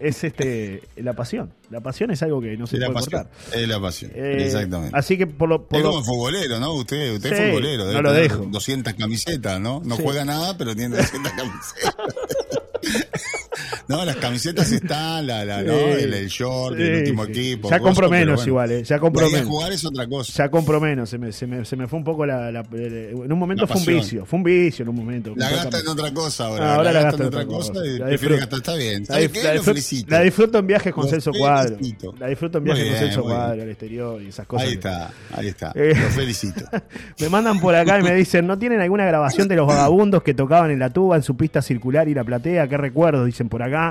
es, es este la pasión. La pasión es algo que no se Es puede pasión. cortar. Es la pasión. Eh, Exactamente. Así que por lo, por es lo- como futbolero, ¿no? Usted, usted Sí, es futbolero. debe no lo dejo. 200 camisetas, ¿no? No Sí. juega nada, pero tiene 200 camisetas. No, las camisetas están, la, la, ¿no? Sí. el, el short, el último sí. equipo. Ya compro menos bueno. igual, eh, ya compro menos. jugar es otra cosa. Ya compro menos, se me, se me, se me fue un poco la, la- En un momento fue un vicio, fue un vicio en un momento. La gasta en otra cosa ahora. Ah, ahora la, gasta en otra cosa, y disfruto. gastar. Está bien. La, la disfruto- felicito. la disfruto en viajes con Celso Cuadro. La disfruto en viajes con Celso. Cuadro al exterior y esas cosas. Ahí está, ahí está. Eh. Lo felicito. Me mandan por acá y me dicen, ¿no tienen alguna grabación de los vagabundos que tocaban en la tuba, en su pista circular y la platea? ¿Qué recuerdo? Dicen por acá.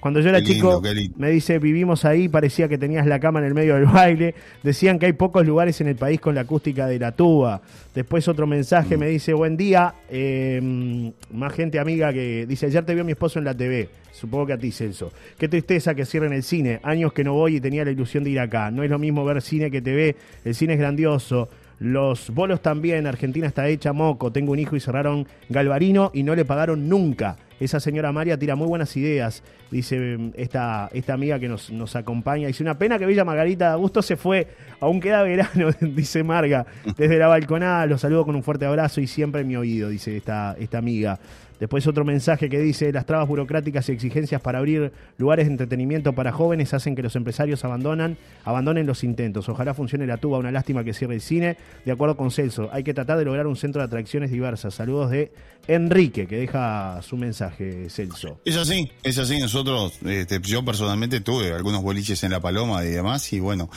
Cuando yo era Qué chico, lindo. me dice, vivimos ahí, parecía que tenías la cama en el medio del baile. Decían que hay pocos lugares en el país con la acústica de la tuba. Después otro mensaje Mm. me dice, buen día. eh, más gente amiga que dice, ayer te vio mi esposo en la TV. Supongo que a ti, Celso. Qué tristeza que cierren el cine. Años que no voy y tenía la ilusión de ir acá. No es lo mismo ver cine que TV. El cine es grandioso. Los bolos también, Argentina está hecha moco. Tengo un hijo y cerraron Galvarino y no le pagaron nunca. Esa señora María tira muy buenas ideas, dice mm, esta, esta amiga que nos, nos acompaña. Dice, una pena que Villa Margarita de Augusto se fue, aún queda verano, dice Marga. Desde la balconada los saludo con un fuerte abrazo y siempre en mi oído, dice esta, esta amiga. Después otro mensaje que dice, las trabas burocráticas y exigencias para abrir lugares de entretenimiento para jóvenes hacen que los empresarios abandonan, abandonen los intentos. Ojalá funcione la tuba, una lástima que cierre el cine. De acuerdo con Celso, hay que tratar de lograr un centro de atracciones diversas. Saludos de Enrique, que deja su mensaje, Celso. Es así, es así. Nosotros, este, yo personalmente tuve algunos boliches en La Paloma y demás, y bueno,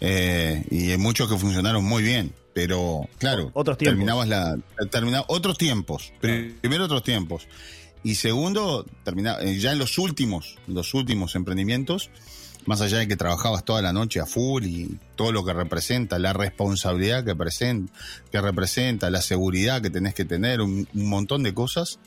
eh, y hay muchos que funcionaron muy bien. Pero, claro, Otros tiempos. terminabas la. Terminaba, otros tiempos. Primero, otros tiempos. Y segundo, termina, eh, ya en los últimos, los últimos emprendimientos, más allá de que trabajabas toda la noche a full y todo lo que representa, la responsabilidad que, presenta, que representa, la seguridad que tenés que tener, un, un montón de cosas.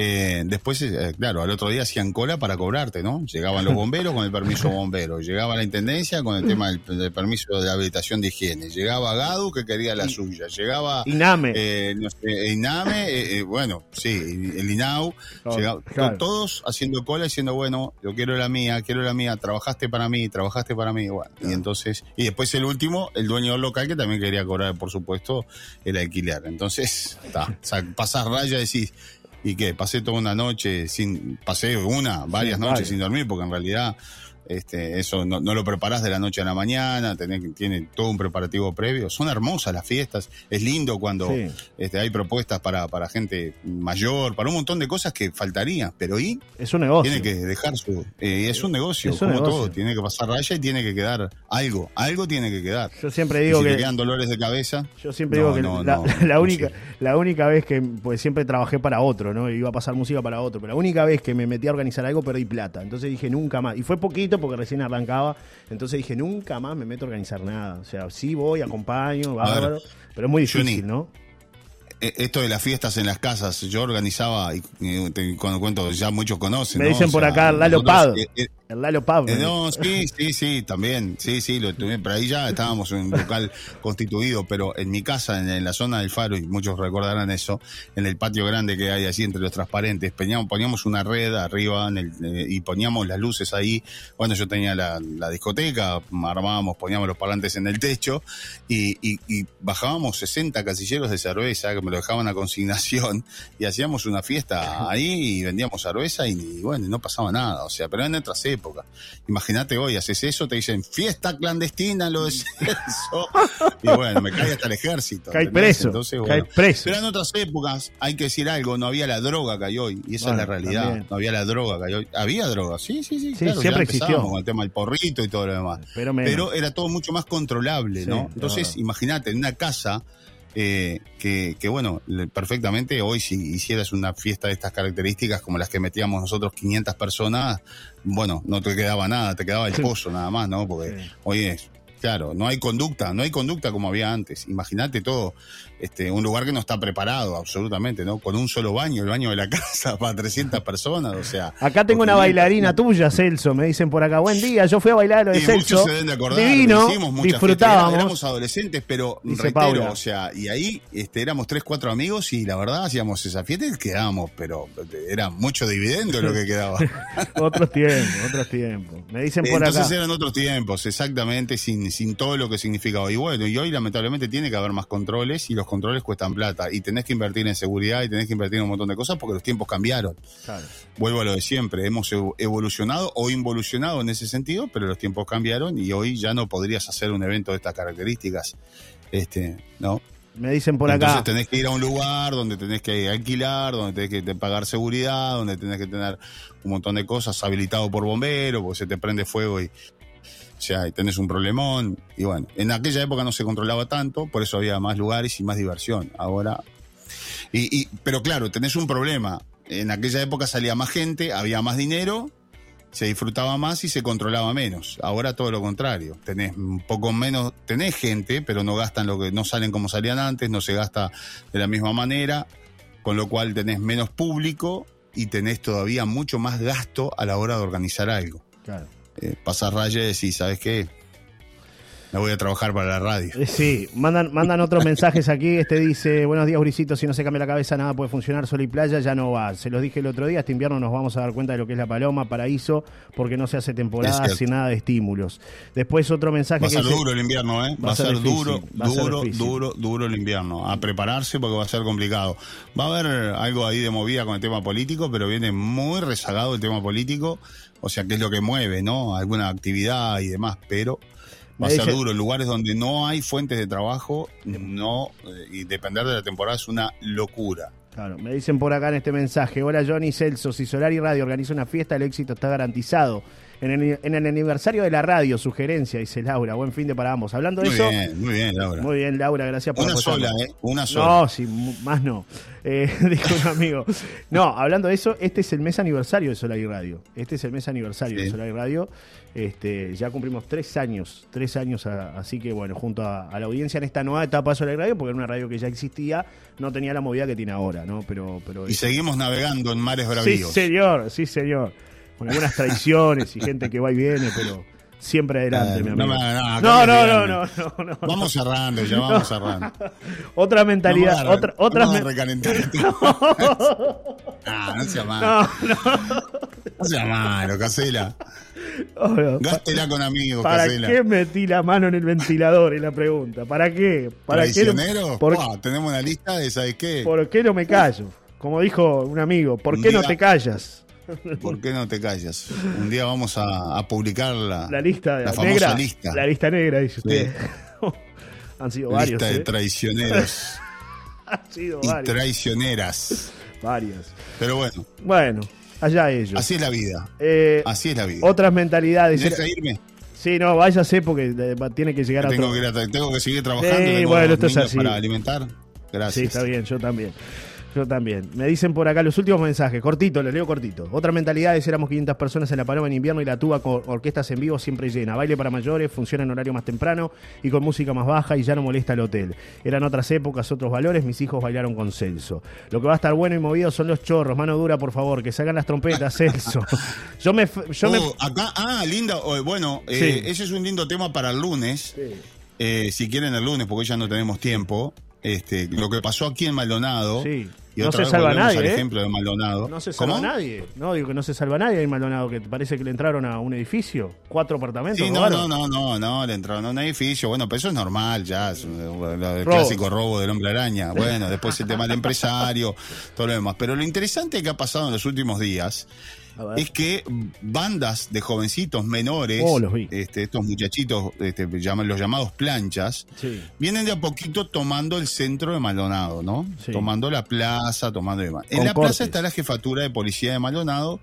Eh, después, eh, claro, al otro día hacían cola para cobrarte, ¿no? Llegaban los bomberos con el permiso bombero, llegaba la intendencia con el tema del, del permiso de habilitación de higiene, llegaba Gadu que quería la suya, llegaba Iname. eh, no sé, INAME, bueno, sí, el INAU, Claro, llegaba- claro. todos haciendo cola diciendo, bueno, yo quiero la mía, quiero la mía, trabajaste para mí, trabajaste para mí, bueno, y entonces, y después el último, el dueño local que también quería cobrar, por supuesto, el alquiler. Entonces, está, pasás raya y decís, ¿y qué? Pasé toda una noche sin, pasé una, varias Sí, noches sin dormir, porque en realidad este, eso no, no lo preparás de la noche a la mañana, tenés, tiene todo un preparativo previo. Son hermosas las fiestas, es lindo cuando Sí. este, hay propuestas para, para gente mayor, para un montón de cosas que faltarían, pero ahí Es un negocio. tiene que dejar su... eh, es un negocio, Es un como negocio. todo, tiene que pasar raya y tiene que quedar algo, algo tiene que quedar. Yo siempre Y digo si que... te quedan dolores de cabeza... Yo siempre no, digo que no, la, la única, la única vez que, pues siempre trabajé para otro, ¿no? Iba a pasar música para otro, pero la única vez que me metí a organizar algo perdí plata. Entonces dije nunca más. Y fue poquito porque recién arrancaba. Entonces dije nunca más me meto a organizar nada. O sea, sí voy, acompaño, ver, bárbaro, pero es muy Johnny, difícil, ¿no? Eh, Esto de las fiestas en las casas, yo organizaba, y, y te- cuando cuento, ya muchos conocen. Me ¿no? dicen O por sea, acá Lalo Pado. eh, eh, El Lalo Pablo. Eh, no, sí, sí, sí, también, sí, sí, lo tuve, pero ahí ya estábamos en un local constituido, pero en mi casa, en, la zona del faro, y muchos recordarán eso, en el patio grande que hay así entre los transparentes, poníamos, una red arriba eh, y poníamos las luces ahí, bueno, yo tenía la, discoteca, armábamos, poníamos los parlantes en el techo, y, bajábamos 60 casilleros de cerveza, que me lo dejaban a consignación, y hacíamos una fiesta ahí, y vendíamos cerveza, y, bueno, no pasaba nada, o sea, pero en otras épocas. Imagínate hoy, haces eso, te dicen fiesta clandestina, lo de eso. Y bueno, me cae hasta el ejército. Cae preso, Entonces, cae preso. Pero en otras épocas, hay que decir algo, no había la droga que hay hoy. Y esa Bueno, es la realidad. también. No había la droga que hay hoy. Había droga, sí, sí, sí. Sí, claro, siempre existió. Con el tema del porrito y todo lo demás. Pero. Pero era todo mucho más controlable, Sí, ¿no? Entonces, imagínate, en una casa eh, que, que, bueno, perfectamente hoy si hicieras una fiesta de estas características como las que metíamos nosotros 500 personas, bueno, no te quedaba nada, te quedaba el Sí. pozo nada más, ¿no? Porque Sí. hoy es, claro, no hay conducta, no hay conducta como había antes. Imagínate todo, este, un lugar que no está preparado absolutamente, ¿no? Con un solo baño, el baño de la casa para 300 personas, o sea. Acá tengo una bailarina tuya, Celso, me dicen por acá, buen día, yo fui a bailar lo de y Celso. Muchos se deben de acordar, Divino, hicimos muchas disfrutábamos. éramos adolescentes, pero Dice reitero, Paula. o sea, y ahí este, éramos tres, cuatro amigos y la verdad hacíamos esa fiesta y quedábamos, pero era mucho dividendo lo que quedaba. otros tiempos, otros tiempos. Me dicen por Entonces acá. eran otros tiempos, exactamente, sin, sin todo lo que significaba. Y bueno, y hoy lamentablemente tiene que haber más controles y los controles cuestan plata. Y tenés que invertir en seguridad y tenés que invertir en un montón de cosas porque los tiempos cambiaron. Claro. Vuelvo a lo de siempre, hemos evo- evolucionado o involucionado en ese sentido, pero los tiempos cambiaron y hoy ya no podrías hacer un evento de estas características. Este, ¿no? Me dicen por Entonces acá. tenés que ir a un lugar donde tenés que alquilar, donde tenés que pagar seguridad, donde tenés que tener un montón de cosas habilitado por bombero, porque se te prende fuego y, o sea, tenés un problemón. Y bueno, en aquella época no se controlaba tanto, por eso había más lugares y más diversión. Ahora. Y, y- pero claro, tenés un problema. En aquella época salía más gente, había más dinero, se disfrutaba más y se controlaba menos. Ahora todo lo contrario. Tenés un poco menos, tenés gente, pero no gastan lo que, no salen como salían antes, no se gasta de la misma manera, con lo cual tenés menos público y tenés todavía mucho más gasto a la hora de organizar algo. Claro. Eh, pasar rayas y ¿sabes qué? Me voy a trabajar para la radio. Eh, Sí, mandan, mandan otros mensajes aquí. Este dice: Buenos días, Bricito. Si no se cambia la cabeza, nada puede funcionar. Sol y playa ya no va. Se los dije el otro día. Este invierno nos vamos a dar cuenta de lo que es la paloma, paraíso, porque no se hace temporada sin nada de estímulos. Después otro mensaje Va a que ser dice, duro el invierno, ¿eh? Va, a ser, difícil, duro, va a ser duro, difícil. duro, duro el invierno. A prepararse porque va a ser complicado. Va a haber algo ahí de movida con el tema político, pero viene muy rezagado el tema político. O sea, que es lo que mueve, ¿no? Alguna actividad y demás, pero va a ser dice- duro. Lugares donde no hay fuentes de trabajo, no, eh, y depender de la temporada es una locura. Claro, me dicen por acá en este mensaje, hola Johnny Celso, si Solar y Radio organiza una fiesta, el éxito está garantizado. En el, en el aniversario de la radio, sugerencia, dice Laura, buen fin de para ambos. Hablando de Muy eso, bien, muy bien, Laura. muy bien Laura, gracias por Una sola, ¿eh? Una sola. No, sí, más no. Eh, dijo un amigo. No, hablando de eso, este es el mes aniversario de Solar y Radio. Este es el mes aniversario Sí. de Solar y Radio. Este, ya cumplimos tres años, tres años, a- así que bueno, junto a, a la audiencia en esta nueva etapa de Solar y Radio, porque era una radio que ya existía, no tenía la movida que tiene ahora, ¿no? Pero, pero Y seguimos navegando en mares Sí, bravíos. señor, sí, señor. Con algunas traiciones y gente que va y viene, pero siempre adelante, mi amigo. no, no, no, no, no, no. Vamos cerrando, ya vamos cerrando. Otra mentalidad, hagas- otra, otras no. Ah, no sea malo. No, no. No sea malo, Casela. Gástela con amigos, ¿Para qué metí la mano en el ventilador? Es la pregunta. ¿Para qué? ¿Para qué? no- ¿Traicionero? ¿Por, Buah, tenemos una lista de, ¿sabes qué? por qué no me callo? Como dijo un amigo, ¿por qué no te callas? ¿Por qué no te callas? Un día vamos a, a publicar la, La lista la famosa negra. lista. La lista negra, dice usted. Han sido varios. lista de ¿eh? traicioneros Han sido y varios. traicioneras. Varias. Pero bueno, Bueno, allá ellos. así es la vida. Eh, Así es la vida. otras mentalidades. ¿Me deja irme? Sí, no, váyase porque tiene que llegar a Tengo otro. que, tengo que seguir trabajando. Sí, tengo bueno, esto es así. para alimentar. Gracias. Sí, está bien, yo también. Yo también. Me dicen por acá los últimos mensajes, cortito, los leo cortito. Otra mentalidad es éramos 500 personas en la Paloma en invierno y la tuba con orquestas en vivo siempre llena. Baile para mayores, funciona en horario más temprano y con música más baja y ya no molesta el hotel. Eran otras épocas, otros valores, mis hijos bailaron con Celso. Lo que va a estar bueno y movido son los chorros, mano dura, por favor, que salgan las trompetas, Celso. yo me... Yo me Oh, acá, ah, linda. oh, bueno, eh, ese es un lindo tema para el lunes. Sí. Eh, si quieren el lunes, porque ya no tenemos tiempo. Este, lo que pasó aquí en Maldonado. Sí. Y No otra se vez salva nadie, al ¿eh? ejemplo de Maldonado. No se salva ¿Cómo? nadie. No, digo que no se salva nadie ahí en Maldonado, que parece que le entraron a un edificio, cuatro apartamentos. Sí, no, no, no, no, no, le entraron a un edificio. Bueno, pero eso es normal ya, es un- el Robo. clásico robo del hombre araña. Bueno, después el tema del empresario, todo lo demás. Pero lo interesante que ha pasado en los últimos días. Es que bandas de jovencitos menores, Oh, los este, estos muchachitos, este, llaman, los llamados planchas, Sí. vienen de a poquito tomando el centro de Maldonado, ¿no? Sí. Tomando la plaza, tomando demás. En la cortes. plaza está la jefatura de policía de Maldonado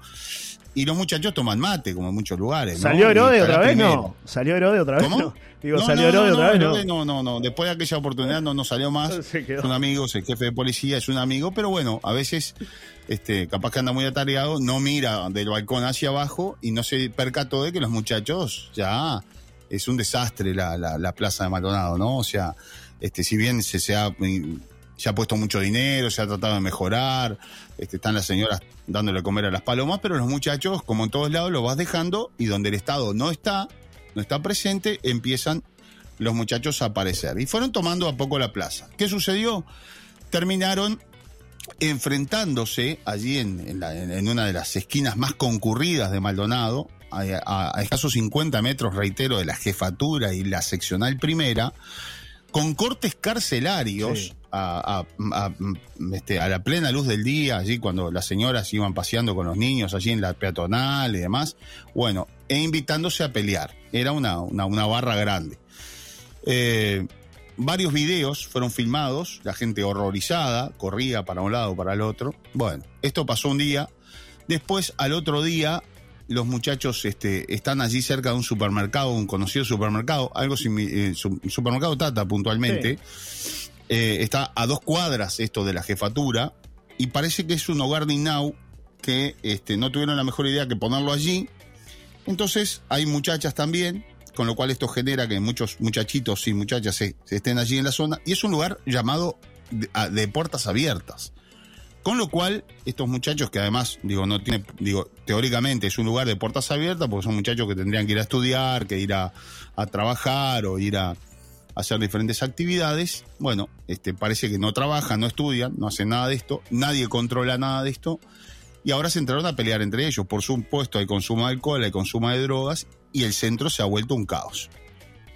y los muchachos toman mate, como en muchos lugares. ¿no? ¿Salió Herode otra vez? No. ¿Salió Herode otra vez? ¿Cómo? No. Digo, No, ¿salió no, Herode otra vez? No. Herode no, no, no. Después de aquella oportunidad no, no salió más. Es un amigo, es el jefe de policía, es un amigo, pero bueno, a veces, este, capaz que anda muy atareado, no mira del balcón hacia abajo y no se percató de que los muchachos ya es un desastre la, la, la plaza de Maldonado, ¿no? O sea, este, si bien se, se ha se ha puesto mucho dinero, se ha tratado de mejorar, este, están las señoras dándole comer a las palomas, pero los muchachos, como en todos lados, lo vas dejando y donde el Estado no está, no está presente, empiezan los muchachos a aparecer. Y fueron tomando a poco la plaza. ¿Qué sucedió? Terminaron enfrentándose allí en, en, una de las esquinas más concurridas de Maldonado, a, escasos 50 metros, reitero, de la jefatura y la seccional primera, con cortes carcelarios a, este, a, la plena luz del día, allí cuando las señoras iban paseando con los niños allí en la peatonal y demás, bueno, e invitándose a pelear. Era una, una, barra grande. Eh, varios videos fueron filmados, la gente horrorizada, corría para un lado, para el otro. Bueno, esto pasó un día. Después, al otro día, los muchachos este, están allí cerca de un supermercado, un conocido supermercado, algo eh, supermercado Tata puntualmente. Eh, está a dos cuadras esto de la jefatura y parece que es un hogar de Inau que este, no tuvieron la mejor idea que ponerlo allí. Entonces hay muchachas también, con lo cual esto genera que muchos muchachitos y muchachas se, estén allí en la zona y es un lugar llamado de puertas abiertas. Con lo cual, estos muchachos que además, digo, no tiene, digo, teóricamente es un lugar de puertas abiertas, porque son muchachos que tendrían que ir a estudiar, que ir a, trabajar o ir a, hacer diferentes actividades. Bueno, este, parece que no trabajan, no estudian, no hacen nada de esto, nadie controla nada de esto. Y ahora se entraron a pelear entre ellos. Por supuesto, hay consumo de alcohol, hay consumo de drogas y el centro se ha vuelto un caos.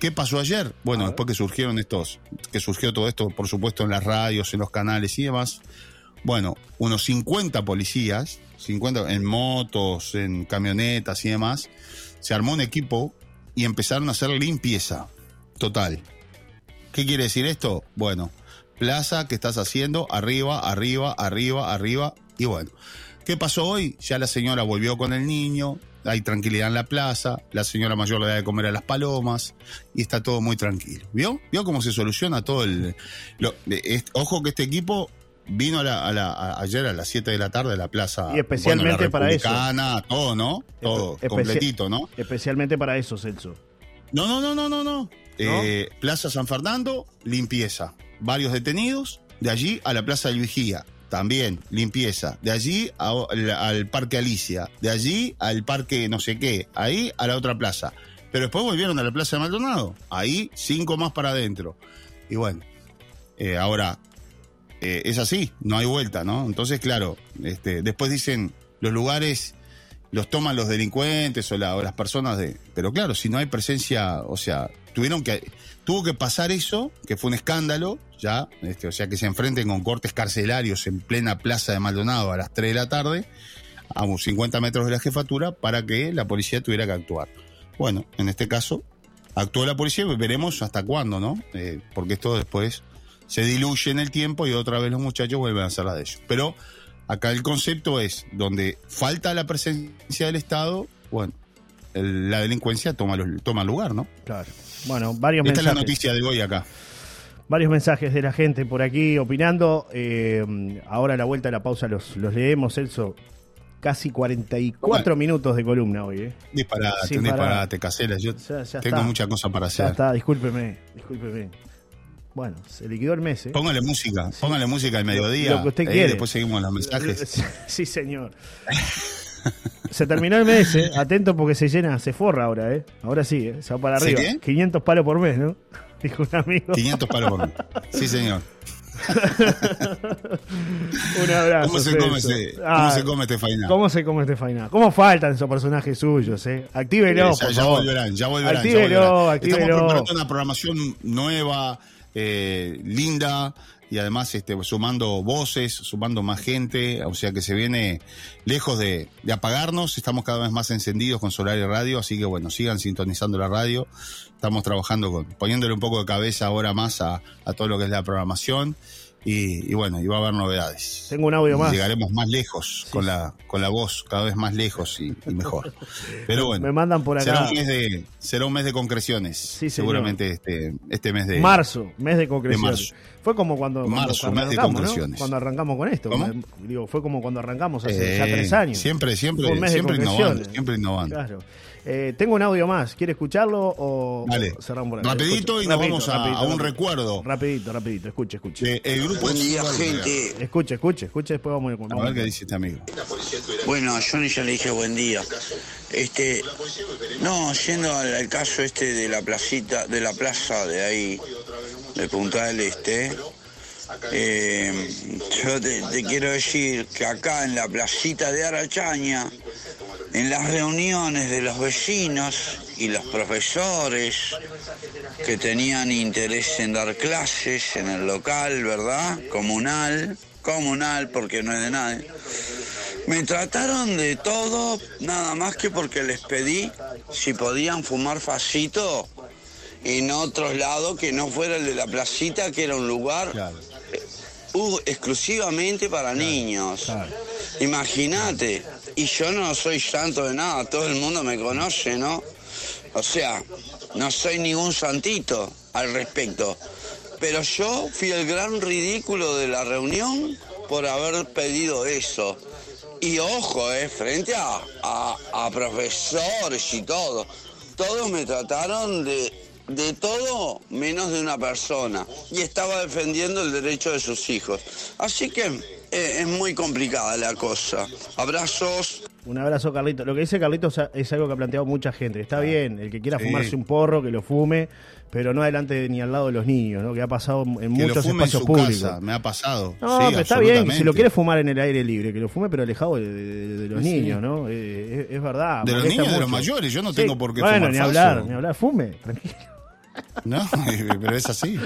¿Qué pasó ayer? Bueno, después que surgieron estos, que surgió todo esto, por supuesto, en las radios, en los canales y demás, bueno, unos 50 policías, 50 en motos, en camionetas y demás, se armó un equipo y empezaron a hacer limpieza total. ¿Qué quiere decir esto? Bueno, plaza, ¿qué estás haciendo? Arriba, arriba, arriba, arriba. Y bueno, ¿qué pasó hoy? Ya la señora volvió con el niño, hay tranquilidad en la plaza, la señora mayor le da de comer a las palomas y está todo muy tranquilo. ¿Vio? ¿Vio cómo se soluciona todo el... ojo que este equipo vino a la, ayer a las 7 de la tarde a la plaza. Y especialmente para eso. Todo, ¿no? Todo, completito, ¿no? Especialmente para eso, Celso. No, no, no, no, no, no. Eh, plaza San Fernando, limpieza. Varios detenidos. De allí a la Plaza del Vigía, también limpieza. De allí al Parque Alicia. De allí al Parque no sé qué. Ahí a la otra plaza. Pero después volvieron a la Plaza de Maldonado. Ahí cinco más para adentro. Y bueno, eh, ahora eh, es así, no hay vuelta, ¿no? Entonces, claro, este, después dicen, los lugares los toman los delincuentes o, las personas de... Pero claro, si no hay presencia, o sea, tuvieron que... Tuvo que pasar eso, que fue un escándalo, ya, este, o sea, que se enfrenten con cortes carcelarios en plena plaza de Maldonado a las 3 de la tarde, a unos 50 metros de la jefatura, para que la policía tuviera que actuar. Bueno, en este caso, actuó la policía y veremos hasta cuándo, ¿no? Eh, porque esto después se diluye en el tiempo y otra vez los muchachos vuelven a hacer la de ellos. Pero acá el concepto es, donde falta la presencia del Estado, bueno, la delincuencia toma, toma lugar, ¿no? Claro. Bueno, varios Esta es la noticia de hoy acá. Varios mensajes de la gente por aquí opinando. Eh, ahora a la vuelta de la pausa los, los leemos, Celso. Casi 44 minutos de columna hoy, ¿eh? Disparate, disparate, casera. Yo tengo mucha cosa para hacer. Ya está, discúlpeme, discúlpeme. Bueno, se liquidó el mes. ¿eh? Póngale música, póngale música al mediodía. Lo que usted quiere. Después seguimos los mensajes. Sí, señor. se terminó el mes, ¿eh? atento porque se llena, se forra ahora, ¿eh? Ahora sí, ¿eh? se va para arriba. 500 palos por mes, ¿no? Dijo un amigo. 500 palos por mes. Sí, señor. un abrazo. ¿Cómo se, come, ese, ¿Cómo se come este faina? ¿Cómo se come este faina? ¿Cómo faltan esos personajes suyos? Eh? Actívelo. ya, ya, volverán, ya volverán. Actívelo, Estamos preparando una programación nueva, eh, linda y además este, sumando voces, sumando más gente, o sea que se viene lejos de, apagarnos, estamos cada vez más encendidos con Solar y Radio, así que bueno, sigan sintonizando la radio, estamos trabajando con, poniéndole un poco de cabeza ahora más a, a todo lo que es la programación y, bueno, y va a haber novedades. Tengo un audio más. Llegaremos más lejos con la con la voz, cada vez más lejos y, mejor. Pero bueno, me mandan por acá. Será un mes de, será un mes de concreciones. Sí, seguramente este, este mes de marzo, mes de concreciones. Fue como cuando, marzo, arrancamos con esto. Digo, fue como cuando arrancamos hace ya eh, tres años. Siempre, siempre, siempre innovando, siempre innovando. Claro. Eh, tengo un audio más. ¿Quiere escucharlo o Dale. cerramos por? Rapidito y nos vamos a- a un recuerdo. Rapidito, rapidito. Escuche, escuche. Eh, el grupo Buen día, gente. Escuche, escuche, escuche. Después vamos a A vamos ver qué dice este amigo. Bueno, a Johnny ya le dije buen día. Este, no, yendo al, al caso este de la placita, de la plaza de ahí, de Punta del Este, eh, yo te, quiero decir que acá en la placita de Arachaña, en las reuniones de los vecinos y los profesores que tenían interés en dar clases en el local, ¿verdad? Comunal, comunal porque no es de nadie. Me trataron de todo, nada más que porque les pedí si podían fumar facito en otros lados que no fuera el de la placita, que era un lugar Claro. uh, exclusivamente para niños. claro. Imagínate, y yo no soy santo de nada, todo el mundo me conoce, ¿no? O sea, no soy ningún santito al respecto. Pero yo fui el gran ridículo de la reunión por haber pedido eso. Y ojo, eh, frente a, a- a profesores y todo. Todos me trataron de, de todo menos de una persona. Y estaba defendiendo el derecho de sus hijos. Así que eh, es muy complicada la cosa. Abrazos. Un abrazo, Carlito. Lo que dice Carlito es- algo que ha planteado mucha gente. Está bien, el que quiera Sí. fumarse un porro, que lo fume, pero no adelante ni al lado de los niños, ¿no? Que ha pasado en Que lo muchos en espacios su públicos. casa, me ha pasado. No, Sí, pero está bien, que si lo quiere fumar en el aire libre, que lo fume, pero alejado de, de- de los Sí. niños, ¿no? Eh, es, es verdad. De los niños, de los mucho. mayores, yo no tengo por qué bueno, fumar ni falso. hablar, ni hablar, fume, tranquilo. No, pero es así.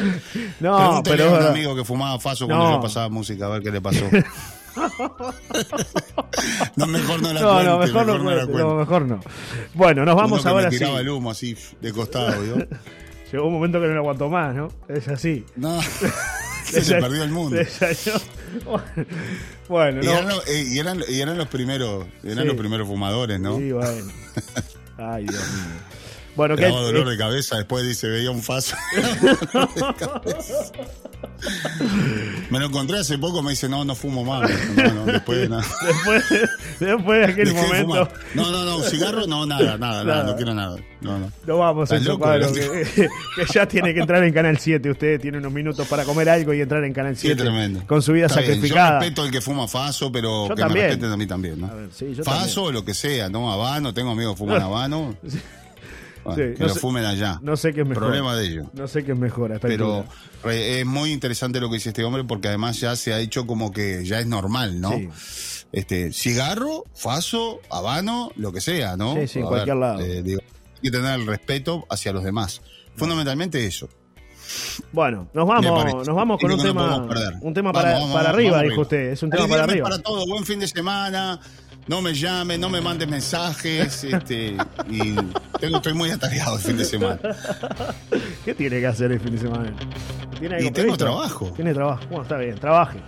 No, pero a un amigo que fumaba faso cuando No. yo pasaba música, a ver qué le pasó. no, mejor no la No, cuente, no, mejor no, la cuente, no, mejor no. Bueno, nos vamos Uno que ahora me sí. tiraba el humo así de costado. Llegó un momento que no lo aguantó más, ¿no? Es así. No, se, se perdió el mundo. Bueno, Y no. eran, los, eh, y, eran, y eran los primeros, eran Sí. los primeros fumadores, ¿no? Sí, bueno. Ay, Dios mío. Bueno, que dolor de cabeza, después dice, veía un faso. De me lo encontré hace poco, me dice, no, no fumo más. No, no, después no. después, después de aquel Dejé de momento, fumar. No, no, no, cigarro, no, nada, nada, nada, Nada. no quiero nada. No, no. no vamos a ¿Estás eso, loco, Pablo, que, que ya tiene que entrar en Canal 7. Usted tiene unos minutos para comer algo y entrar en Canal Sí, 7 tremendo. con su vida Está bien, sacrificada. Yo respeto al que fuma faso, pero Yo que también. me respeten a mí también, ¿no? A ver, sí, yo faso o lo que sea, ¿no? Habano, tengo amigos que fuman habano. Bueno, Sí, que no lo sé- fumen allá. No sé qué es mejor. Problema de ellos. No sé qué es mejor hasta Pero re- es muy interesante lo que dice este hombre porque además ya se ha hecho como que ya es normal, ¿no? Sí. Este, cigarro, faso, habano, lo que sea, ¿no? Sí, sí, en cualquier lado. eh, digo, hay que tener el respeto hacia los demás. Fundamentalmente eso. Bueno, nos vamos, nos vamos con un tema, un tema para, vamos, para vamos, arriba, vamos dijo usted. Es un tema para arriba. para todo, buen fin de semana. No me llamen, no me manden mensajes. este, y tengo, estoy muy atareado el fin de semana. ¿Qué tiene que hacer el fin de semana? ¿Tiene algo Y tengo previsto? trabajo. Tiene trabajo. Bueno, está bien, trabaje.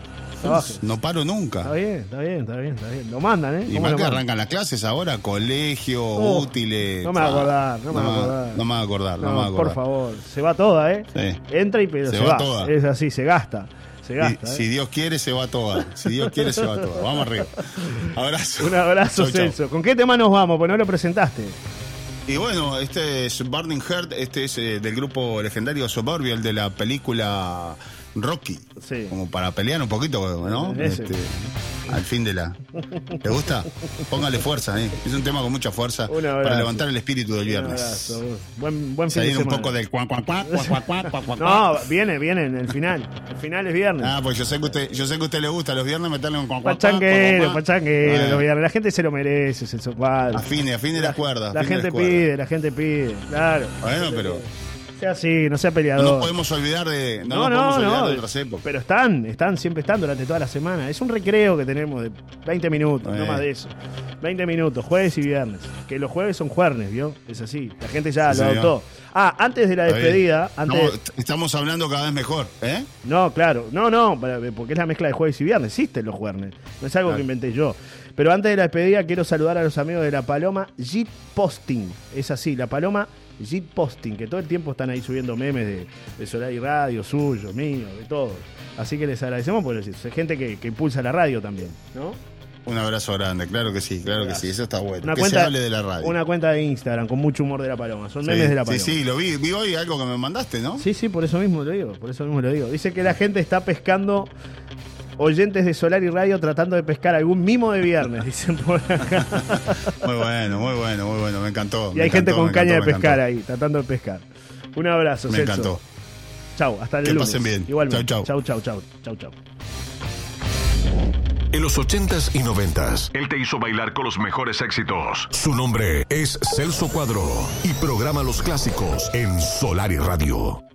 Trabaje. No paro Está nunca. bien, está bien, está bien, está bien. Lo mandan, ¿eh? Y ¿Cómo más que arrancan las clases ahora, colegio, Oh, útiles. no me va a Ah, acordar, no me va a acordar. No me va a acordar, no, No, me va a acordar. por favor, se va toda, ¿eh? Sí. Entra y pero se, Se va. va toda. Es así, se gasta. Se. ¿eh? si Dios quiere, se va toda. Si Dios quiere, se va toda. Vamos arriba. Abrazo. Un abrazo, Chau, chau. Celso. ¿Con qué tema nos vamos? Pues no lo presentaste. Y bueno, este es Burning Heart, este es eh, del grupo legendario Suburbial de la película Rocky. Sí. Como para pelear un poquito, ¿no? Este, al fin de la. ¿Te gusta? Póngale fuerza, ¿eh? Es un tema con mucha fuerza para levantar el espíritu del viernes. Buen, buen fin de semana. un poco del cuan, cuan, cuan, cuan cuan cuan No, viene, viene, el final. El final es viernes. Ah, pues yo sé que usted, yo sé que a usted le gusta los viernes meterle un cuan, cuan, Pachanguero, pachanguero, los viernes. La gente se lo merece, se Afine, afine las cuerdas. La gente pide, la gente pide, claro. Bueno, pero. Sea así, no sea no peleador. nos podemos olvidar de, No, no, nos no, podemos olvidar no. de otras épocas. Pero están, están, siempre están durante toda la semana. Es un recreo que tenemos de 20 minutos, no Eh. más de eso. 20 minutos, jueves y viernes. Que los jueves son jueves, ¿vio? Es así. La gente ya Sí, lo señor. adoptó. Ah, antes de la despedida, antes. No, estamos hablando cada vez mejor, ¿eh? No, claro. No, no, porque es la mezcla de jueves y viernes. Existen los jueves. No es algo Claro. que inventé yo. Pero antes de la despedida, quiero saludar a los amigos de La Paloma Jeep Posting. Es así, La Paloma Jeep Posting, que todo el tiempo están ahí subiendo memes de, de Solar y Radio, suyo, mío, de todo. Así que les agradecemos por eso. Es gente que, que impulsa la radio también, ¿no? Un abrazo grande, claro que sí, claro que sí, eso está bueno. Una que cuenta, se hable de la radio. Una cuenta de Instagram con mucho humor de la paloma. Son sí, memes de la paloma. Sí, sí, lo vi, vi hoy algo que me mandaste, ¿no? Sí, sí, por eso mismo lo digo, por eso mismo lo digo. Dice que la gente está pescando oyentes de Solar y Radio tratando de pescar algún mimo de viernes, dicen por acá. Muy bueno, muy bueno, muy bueno, me encantó. y me hay gente con caña encantó, de pescar ahí, tratando de pescar. Un abrazo, Me Celso. encantó. Chau, hasta el Que lunes. pasen bien. Igualmente. Chau, chau, chau, chau, chau, chau. En los 80s y 90s, él te hizo bailar con los mejores éxitos. Su nombre es Celso Cuadro y programa los clásicos en Solar y Radio.